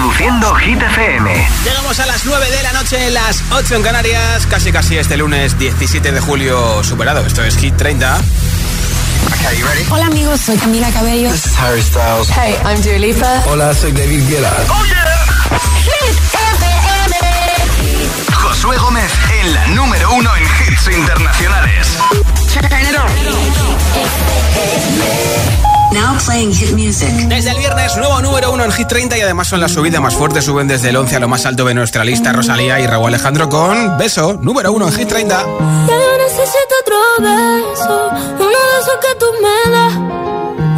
Reproduciendo Hit FM. Llegamos a las 9 de la noche, las 8 en Canarias. Casi casi este lunes 17 de julio superado. Esto es Hit 30. Okay, ready? Hola amigos, soy Camila Cabello. This is Harry Styles. Hey, I'm Dua Lipa. Hola, soy David Guetta. Oh yeah. Hit FM. Josué Gómez en la número uno en hits internacionales. Now playing hit music. Desde el viernes, nuevo número uno en Hit 30 y además son las subidas más fuertes. Suben desde el 11 a lo más alto de nuestra lista. Rosalía y Raúl Alejandro con Beso, número uno en Hit 30. Ya yo necesito otro beso, uno de esos que tú me das.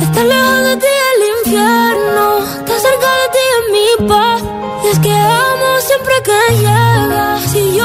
Estar lejos de ti el infierno, estar cerca de ti es mi paz. Y es que amo siempre que llegas. Si yo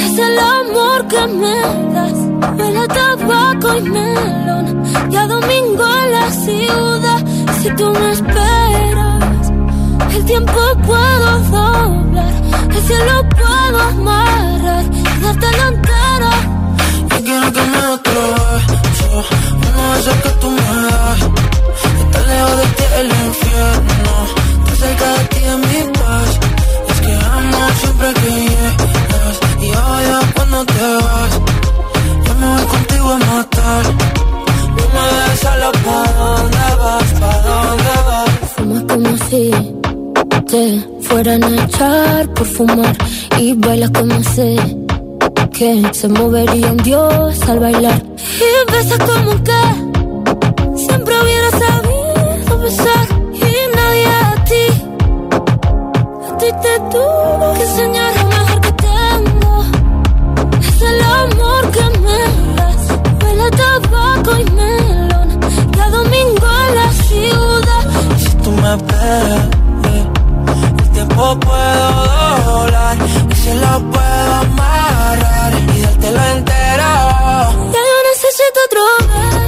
es el amor que me das. Huele a tabaco y melón. Y a domingo en la ciudad. Si tú me esperas, el tiempo puedo doblar. El cielo puedo amarrar echar por fumar. Y bailas como sé que se movería un dios al bailar. Y besas como que siempre hubiera sabido besar. Y nadie a ti, a ti te tuvo que enseñar lo mejor que tengo. Es el amor que me das. Huele tabaco y melón. Y a domingo en la ciudad. Si tú me esperas, tiempo puedo doblar y se lo puedo amarrar y dártelo entero. Ya yo necesito otro beso.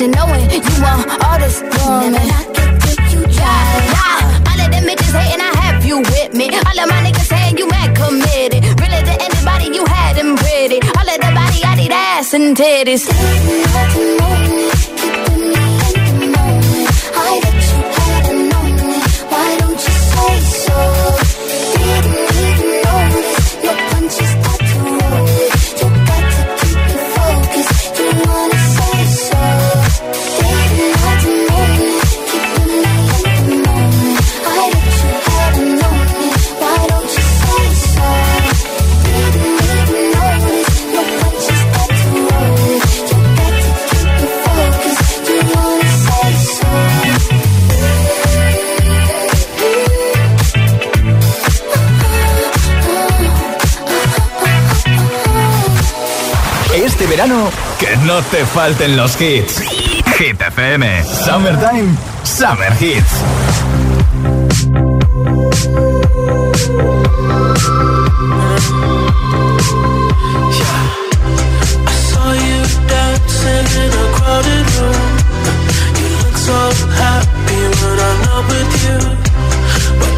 And knowing you want all this woman. Yeah, yeah. All of them bitches hating, I have you with me. All of my niggas saying you mad committed. Really to anybody you had them pretty. All of the body, I need ass and titties. Verano, que no te falten los hits. Hit FM, Summertime, Summer Hits. I saw you dancing in a crowded room. You look so happy when I'm not with you. But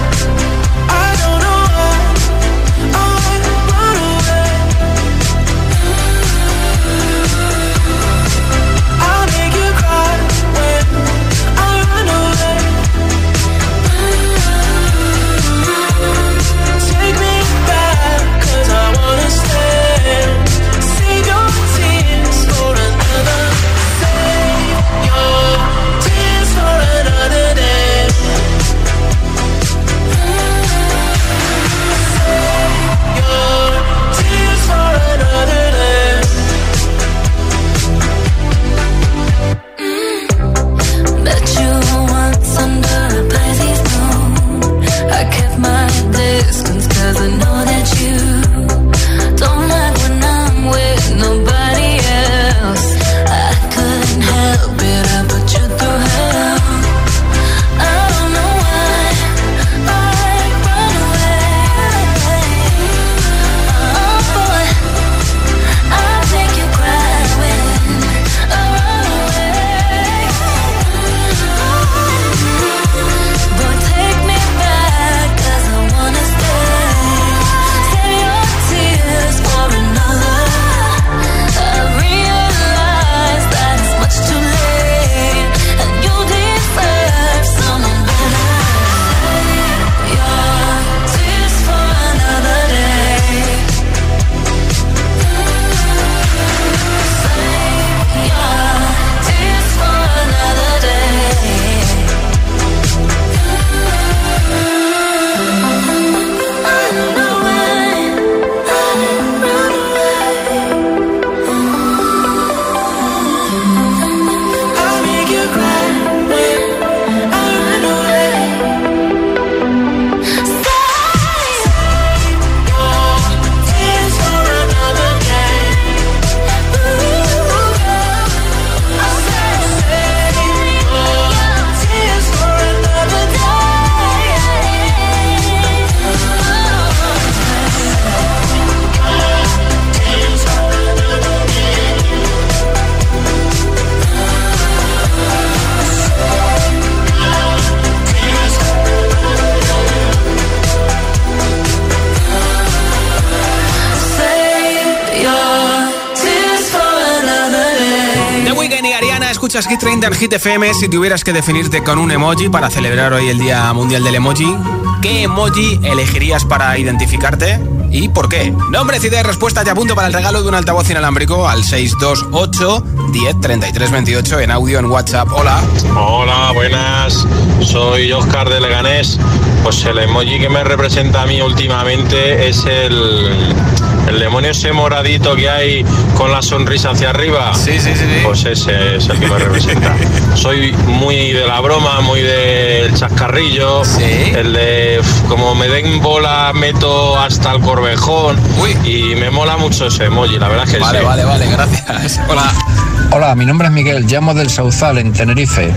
Hit 30 en Hit FM. Si tuvieras que definirte con un emoji para celebrar hoy el Día Mundial del Emoji, ¿qué emoji elegirías para identificarte? ¿Y por qué? Nombre, ciudad y respuesta. Te apunto para el regalo de un altavoz inalámbrico al 628 10 33 28 en audio en WhatsApp. Hola. Hola, buenas. Soy Oscar de Leganés. Pues el emoji que me representa a mí últimamente es el, el demonio ese moradito que hay con la sonrisa hacia arriba. Sí, sí, sí. sí. Pues ese es el que me representa. Soy muy de la broma, muy del chascarrillo. Sí. El de como me den bola, meto hasta el corvejón. Uy. Y me mola mucho ese emoji, la verdad es que vale, sí. Vale, vale, vale, gracias. Hola. Hola, mi nombre es Miguel, llamo del Sauzal, en Tenerife.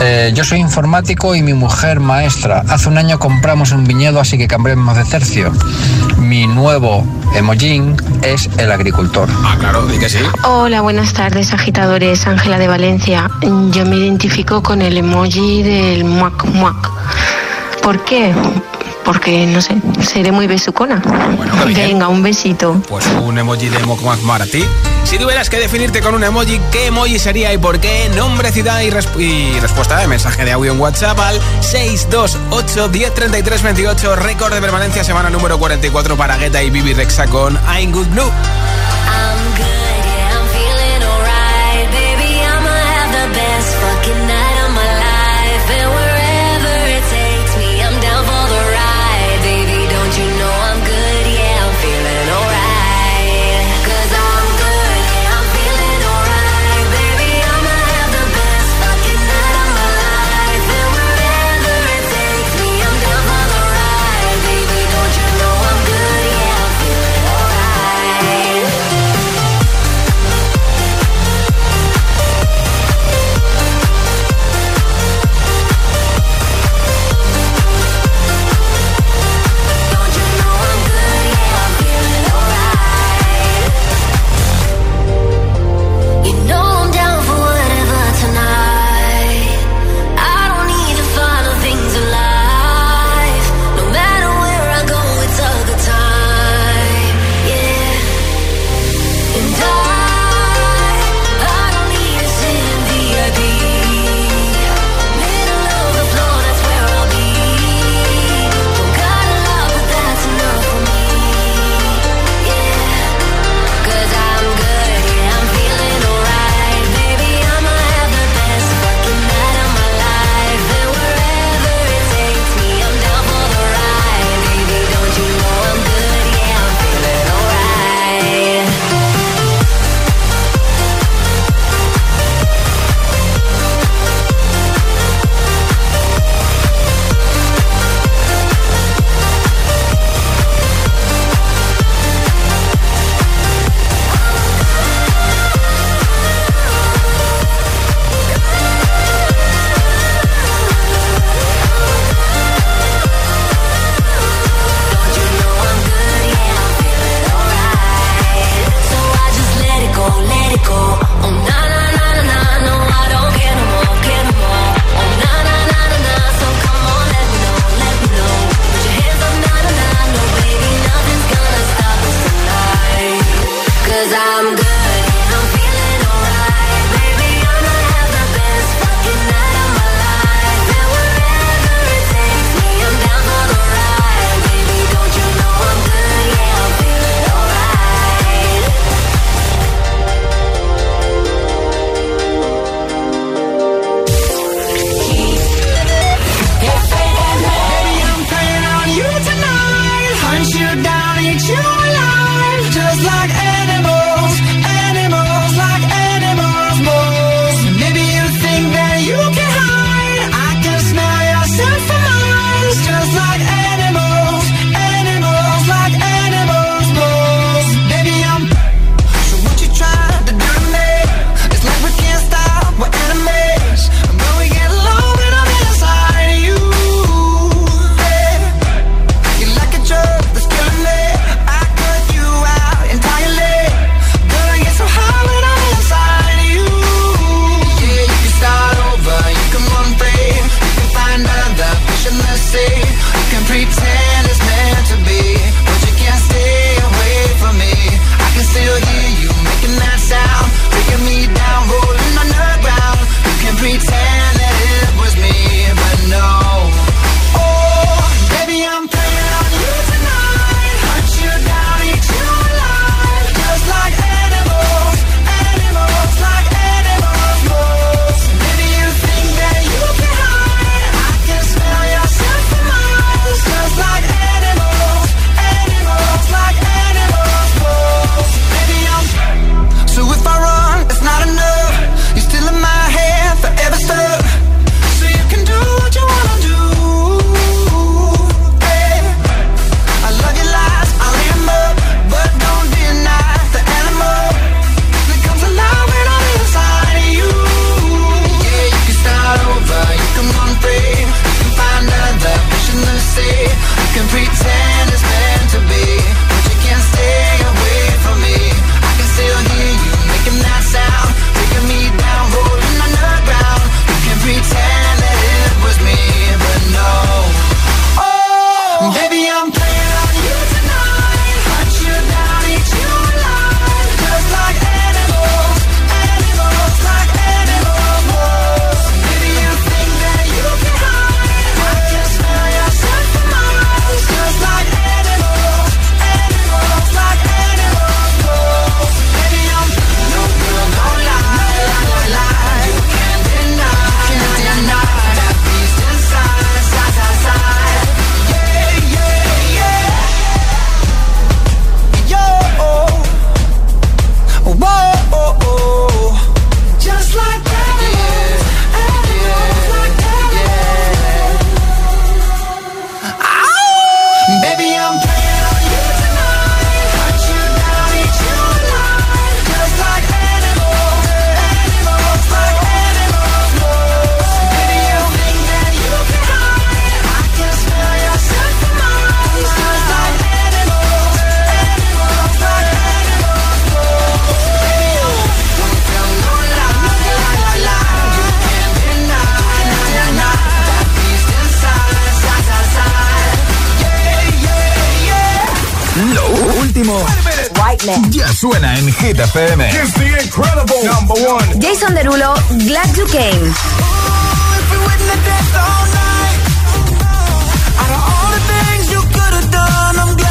Eh, yo soy informático y mi mujer maestra. Hace un año compramos un viñedo, así que cambiamos de tercio. Mi nuevo emojín es el agricultor. Ah, claro, di que sí. Hola, buenas tardes, agitadores. Ángela de Valencia. Yo me identifico con el emoji del muac muac. ¿Por qué? porque no sé, seré muy besucona. Bueno, Venga, un besito. Pues un emoji de Mokmak Martí. Si tuvieras que definirte con un emoji, ¿qué emoji sería y por qué? Nombre, ciudad y, resp y respuesta de mensaje de audio en WhatsApp al 628 103328, récord de permanencia, semana número 44 para Guetta y Bibi Rexa con I'm Good Blue. I'm good, yeah, I'm feeling alright, baby, I'ma have the best fucking night. Ya suena en Hit FM. Jason Derulo, Glad You Came.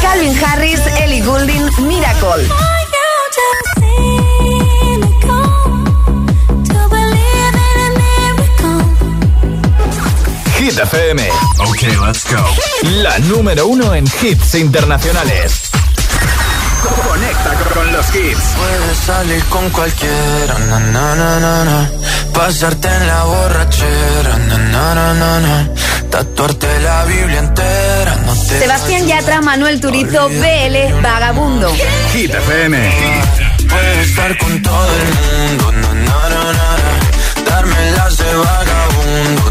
Calvin Harris, Ellie Goulding, Miracle. Hit FM. Ok, let's go. La número uno en hits internacionales. Con los hits. Puedes salir con cualquiera, na, na, na, na, pasarte en la borrachera, na, na, na, na, tatuarte la Biblia entera. No te Sebastián Yatra, Manuel Turizo, BL, Vagabundo. Hit FM. Puedes estar con todo el mundo, na, na, na, na, darme las de vagabundo,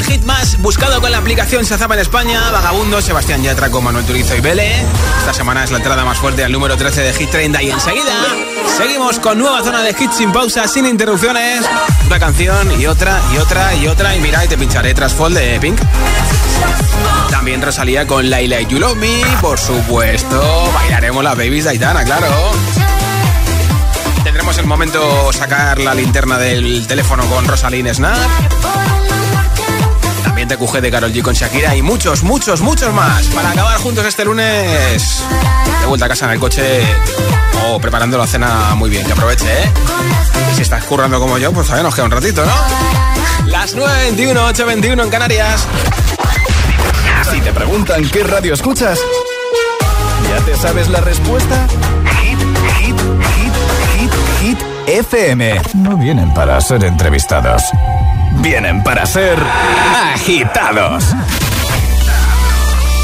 el hit más buscado con la aplicación Shazam en España. Vagabundo, Sebastián Yatra con Manuel Turizo y Vele. Esta semana es la entrada más fuerte al número 13 de Hit 30 y enseguida seguimos con nueva zona de hits sin pausa, sin interrupciones. Una canción y otra y otra y otra. Y mira, y te pincharé Trasfold de Pink. También Rosalía con Laila y You Love Me. Por supuesto, bailaremos las babies de Aitana, claro. Tendremos el momento sacar la linterna del teléfono con Rosalín Snap. También de Carol G con Shakira y muchos, muchos, muchos más. Para acabar juntos este lunes de vuelta a casa en el coche o preparando la cena muy bien. Que aproveche, ¿eh? Y si estás currando como yo, pues todavía nos queda un ratito, ¿no? Las 9.21, 8.21 en Canarias. Si te preguntan qué radio escuchas, ¿ya te sabes la respuesta? Hit, hit, hit, hit, hit, FM. No vienen para ser entrevistados. Vienen para ser agitados.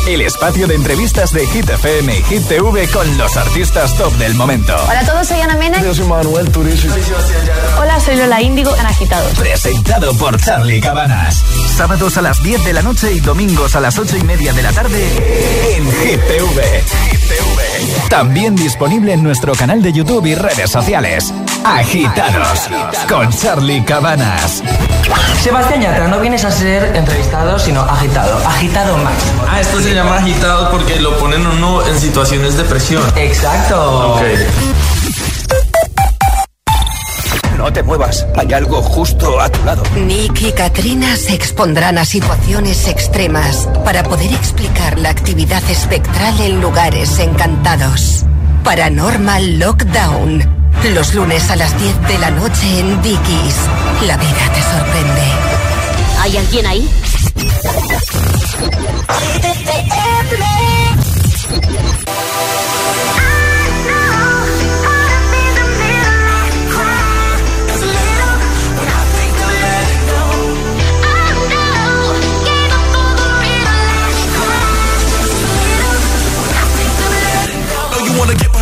El espacio de entrevistas de Hit FM y Hit TV con los artistas top del momento. Hola a todos, soy Ana Mena. Yo soy Manuel Turizo. Hola, soy Lola Índigo en Agitados. Presentado por Charlie Cabanas. Sábados a las 10 de la noche y domingos a las 8 y media de la tarde en Hit TV. También disponible en nuestro canal de YouTube y redes sociales. Agitados con Charlie Cabanas. Sebastián Yatra, no vienes a ser entrevistado, sino agitado. Agitado máximo. Ah, esto se llama agitado porque lo ponen uno en situaciones de presión. Exacto. Ok. No te muevas, hay algo justo a tu lado. Nick y Katrina se expondrán a situaciones extremas para poder explicar la actividad espectral en lugares encantados. Paranormal Lockdown. Los lunes a las 10 de la noche en Dickies. La vida te sorprende. ¿Hay alguien ahí? wanna get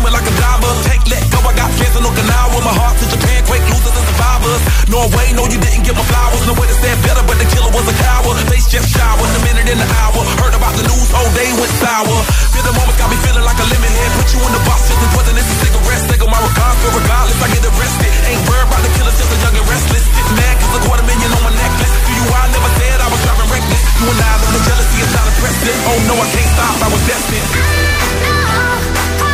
swimming like a diver. Take, let go, I got fans in Okinawa. My heart to Japan, quake losers and survivors. Norway, no, you didn't get my flowers. No way to stand better, but the killer was a coward. Face just showered, a minute in the hour. Heard about the news, whole day went sour. Feel the moment got me feeling like a lemon head. Put you in the box, just as poison as a cigarette. Take my regards, but regardless, I get arrested. Ain't worried about the killer, just a young and restless. Get mad, cause a quarter million on my necklace. To you, I never said I was driving reckless. You and I the jealousy is not precedent. Oh no, I can't stop, I was destined. Champagne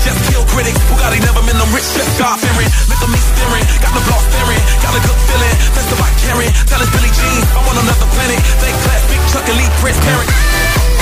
just kill critics. Bugatti never been no rich, just God fearing. Look at me staring, got the block staring. Got a good feeling, that's the white carrying. Tell us Billy Jean, I'm on another planet. Thank class, big truck, elite, transparent. Hit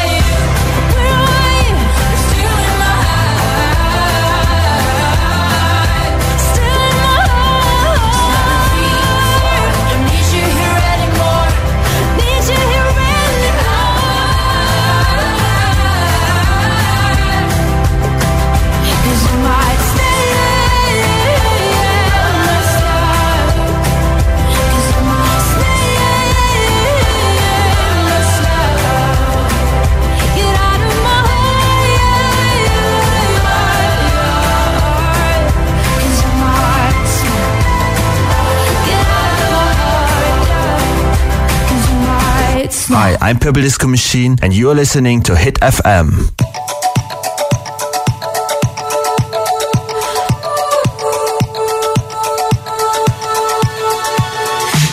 Hi, I'm Purple Disco Machine, and you're listening to Hit FM.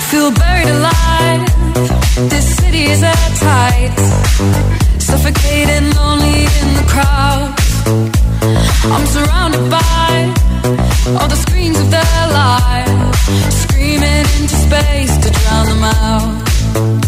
Feel buried alive. This city is at tights. Suffocating, lonely in the crowd. I'm surrounded by all the screens of their lives, screaming into space to drown them out.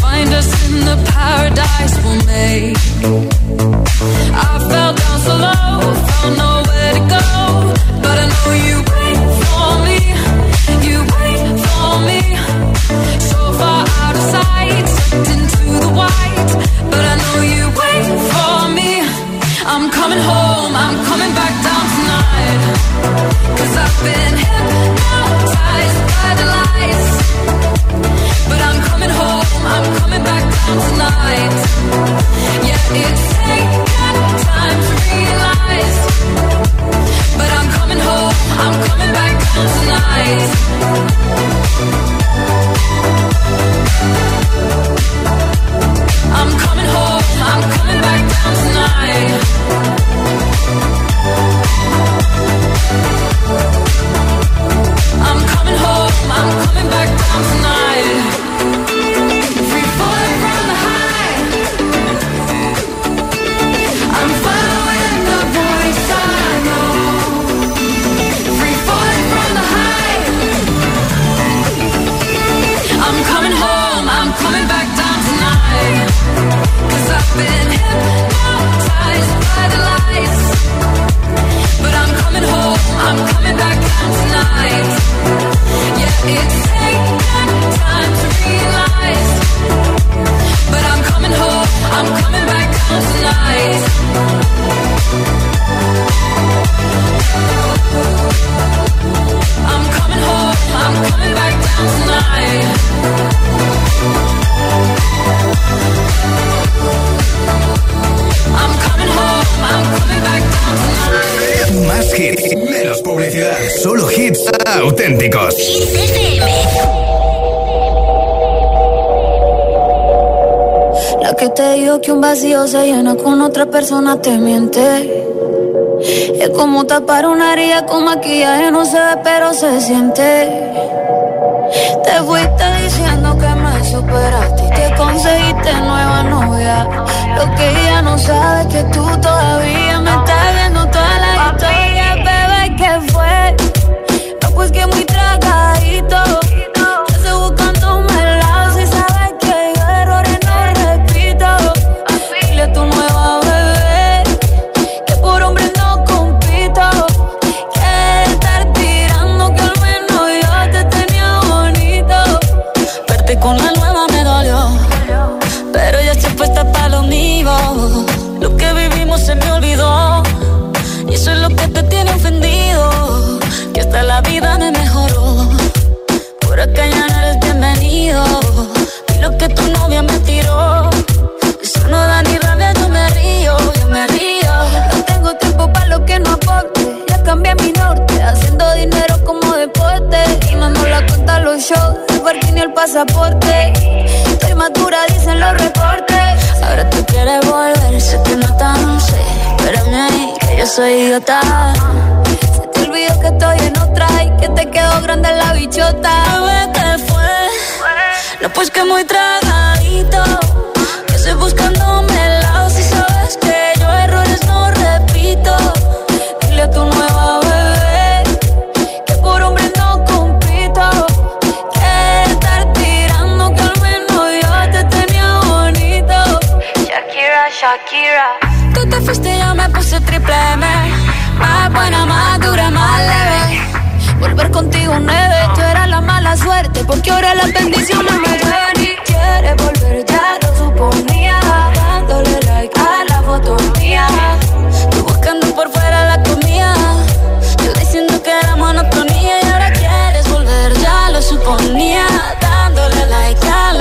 find us in the paradise we'll make. I fell down so low, found nowhere to go, but I know you. persona te. Es como tapar una herida con maquillaje, no se ve, pero se siente.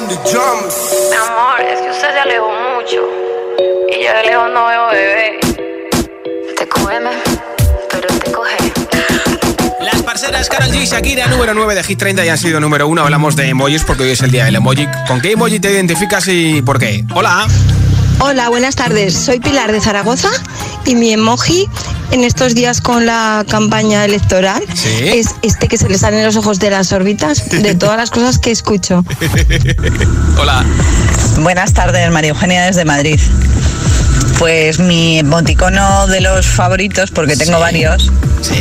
Mi amor, es que usted se alejó mucho. Y yo de lejos no veo bebé. Te come. Las parceras Karol G, Shakira, número 9 de Hit 30 y han sido número 1. Hablamos de emojis porque hoy es el día del emoji. ¿Con qué emoji te identificas y por qué? Hola. Hola, buenas tardes. Soy Pilar de Zaragoza y mi emoji en estos días con la campaña electoral es este que se le salen los ojos de las órbitas de todas las cosas que escucho. Hola. Buenas tardes, María Eugenia desde Madrid. Pues mi emoticono de los favoritos, porque tengo varios. Sí.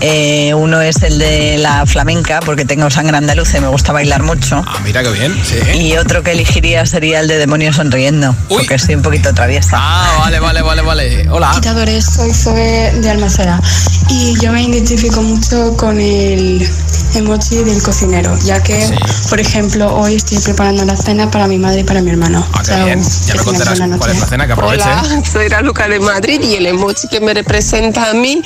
Eh, uno es el de la flamenca, porque tengo sangre andaluza y me gusta bailar mucho. Ah, mira qué bien. Sí. Y otro que elegiría sería el de demonio sonriendo, porque estoy un poquito traviesa. Ah, vale, vale, vale, vale. Hola. Quitadores, soy Zoe de Almaceda y yo me identifico mucho con el emoji del cocinero, ya que, por ejemplo, hoy estoy preparando la cena para mi madre y para mi hermano. Ah, qué Chao. bien. Ya me contarás cuál es la cena que aproveche. Hola, soy Raluca de Madrid y el emoji que me representa a mí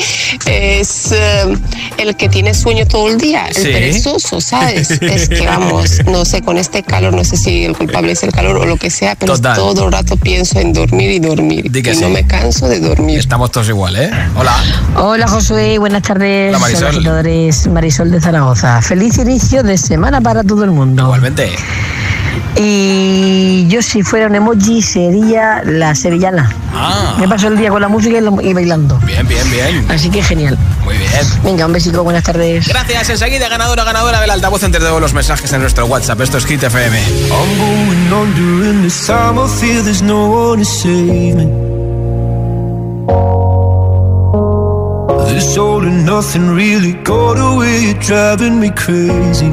es eh, el que tiene sueño todo el día, el Sí. perezoso, ¿sabes? es que vamos, no sé, con este calor, no sé si el culpable es el calor o lo que sea, pero Total. todo el rato pienso en dormir y dormir. Que y sí. no me canso de dormir. Estamos todos igual, ¿eh? Hola. Hola Josué, buenas tardes. Hola, Marisol. Marisol de Zaragoza. Feliz inicio de semana para todo el mundo. Igualmente. Y yo si fuera un emoji sería la sevillana. Ah. Me paso el día con la música y, la- y bailando. Bien, bien, bien. Así que genial. Muy bien. Venga, un besico, buenas tardes. Gracias. Enseguida, ganadora, ganadora del altavoz entre todos los mensajes en nuestro WhatsApp. Esto es Hit FM. I'm going on during this time. I feel there's no one to save me. This all and nothing really got away. You're driving me crazy.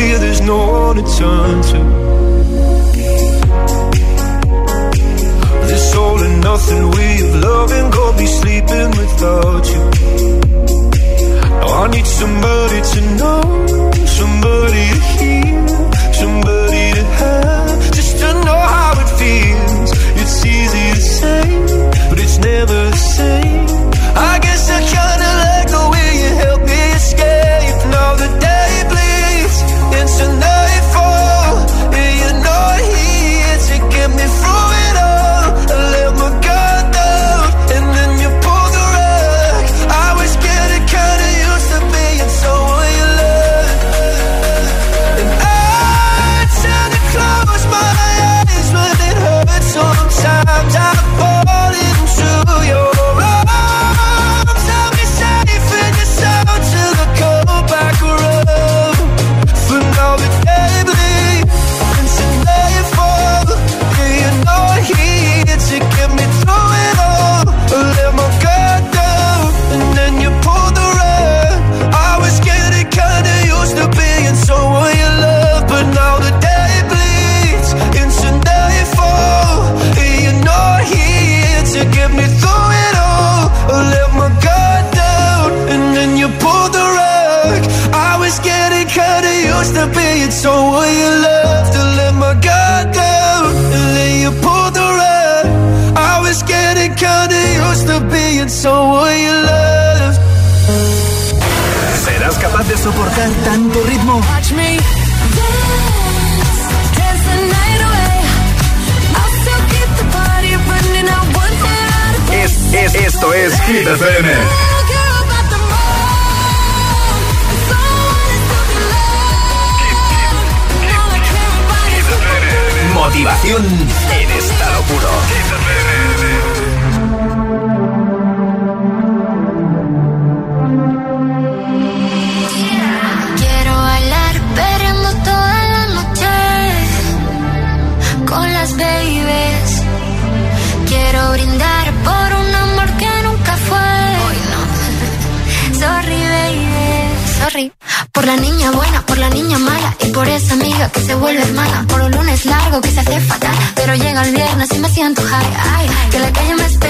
feel there's no one to turn to. This all and nothing way of loving got be sleeping without you. Now I need somebody to know, somebody to amiga que se vuelve hermana. Por un lunes largo que se hace fatal, pero llega el viernes y me siento high. Ay, que la calle me espera,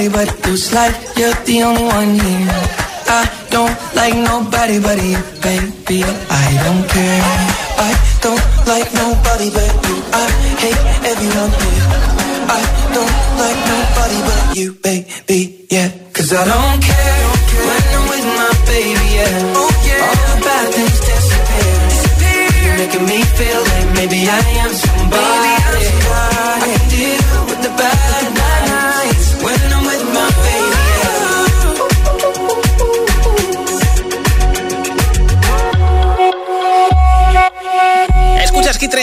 nobody but you. Slide, you're the only one here. I don't like nobody but you, baby. I don't care. I don't like nobody but you. I hate everyone here. I don't like nobody but you, baby. Yeah, cause I don't care when I'm with my baby. Yeah, oh, yeah. all the bad things disappear. You're making me feel like maybe I am somebody. Baby,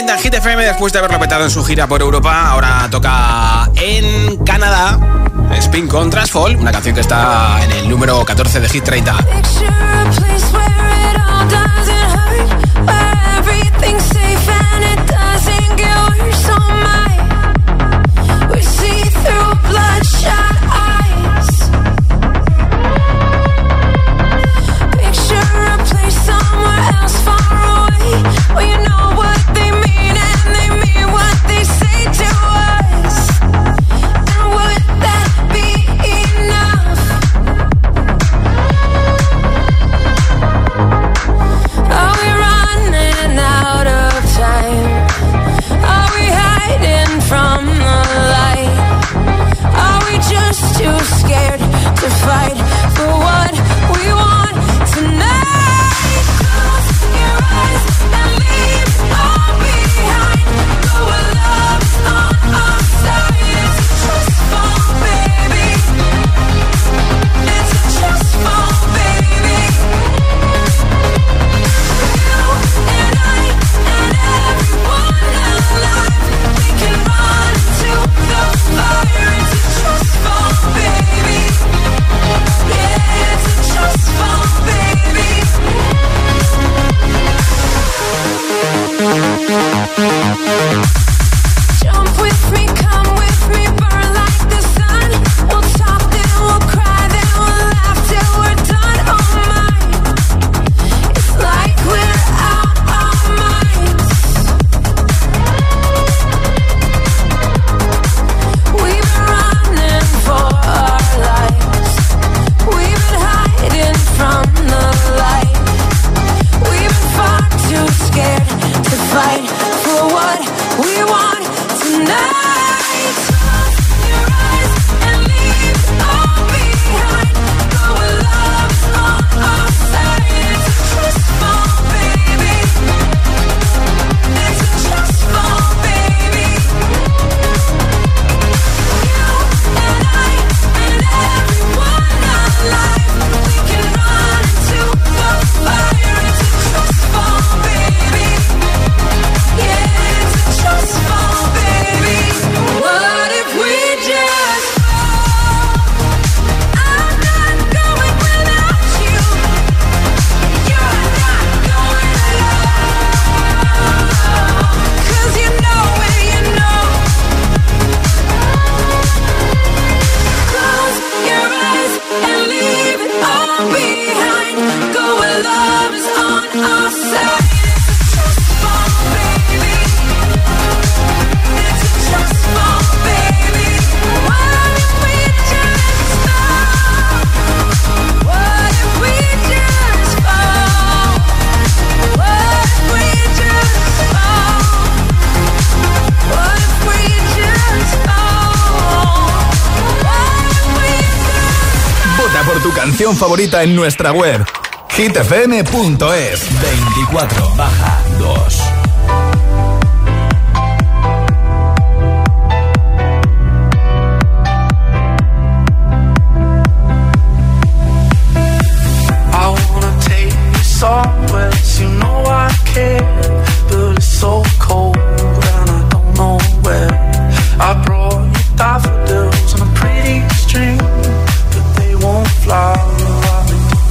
40 Hit FM después de haberlo petado en su gira por Europa. Ahora toca en Canadá. Spin con Trashfall, una canción que está en el número 14 de Hit 30. Favorita en nuestra web hitfm.es 24 baja 2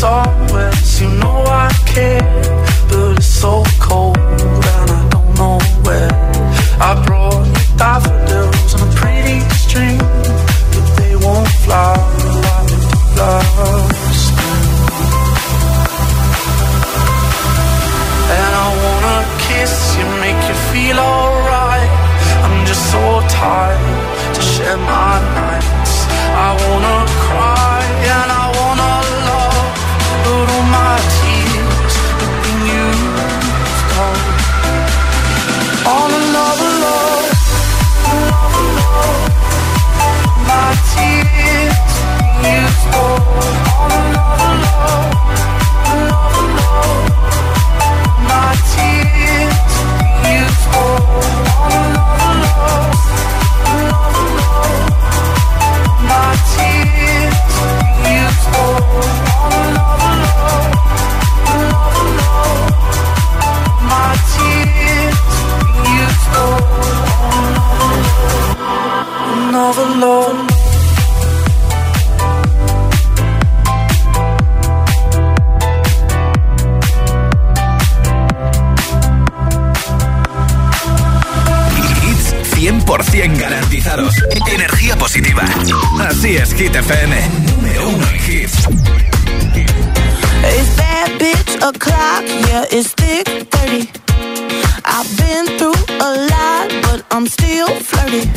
You know I care, but it's so cold and I don't know where. I brought you daffodils on a pretty string, but they won't lost. And I wanna kiss you, make you feel alright. I'm just so tired to share my nights. I wanna cry On another love. Hits 100% garantizados. Energía positiva. Así es, Hit FM. Número uno en hits. It's that bitch o'clock, yeah, it's thick 30. I've been through a lot, but I'm still flirty.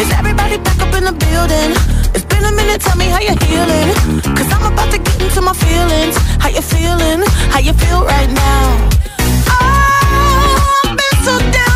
Is everybody back up in the building? It's been a minute, tell me how you're healing. Cause I'm about to get into my feelings. How you feeling? How you feel right now? Oh, I've been so down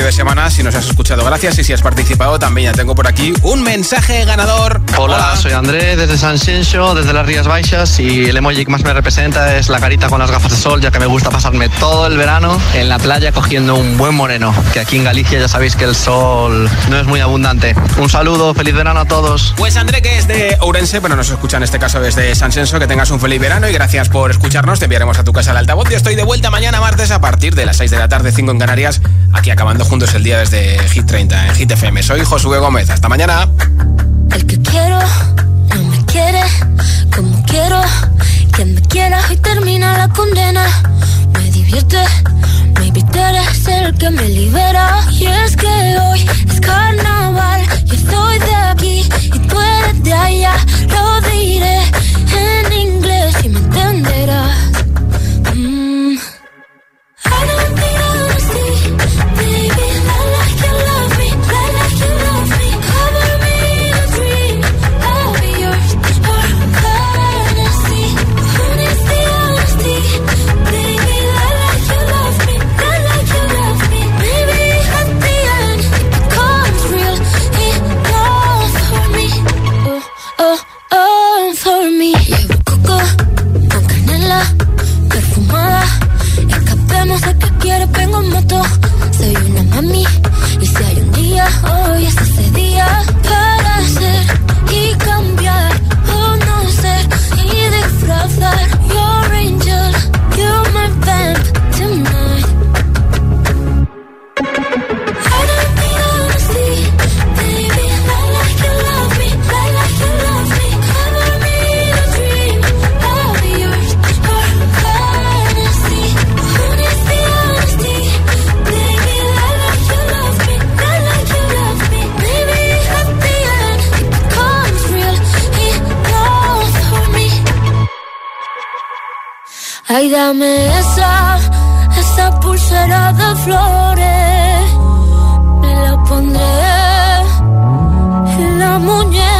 inicio de semana. Si nos has escuchado, gracias. Y si has participado, también ya tengo por aquí un mensaje ganador. Hola, soy Andrés desde San Xenxo, desde las Rías Baixas y el emoji que más me representa es la carita con las gafas de sol, ya que me gusta pasarme todo el verano en la playa cogiendo un buen moreno, que aquí en Galicia ya sabéis que el sol no es muy abundante. Un saludo, feliz verano a todos. Pues André, que es de Ourense, pero nos escucha en este caso desde San Senso. Que tengas un feliz verano y gracias por escucharnos. Te enviaremos a tu casa el altavoz. Yo estoy de vuelta mañana martes a partir de las 6 de la tarde, 5 en Canarias. Aquí acabando juntos el día desde Hit 30 en Hit FM. Soy Josué Gómez. Hasta mañana. El que quiero no me quiere como quiero. Que me quiera y termina la condena. Me divierte, maybe tú eres el que me libera. Y es que hoy es carnaval. Yo soy de aquí y tú eres de allá. Lo diré en inglés y me entenderás. Regálame esa, esa pulsera de flores. Me la pondré en la muñeca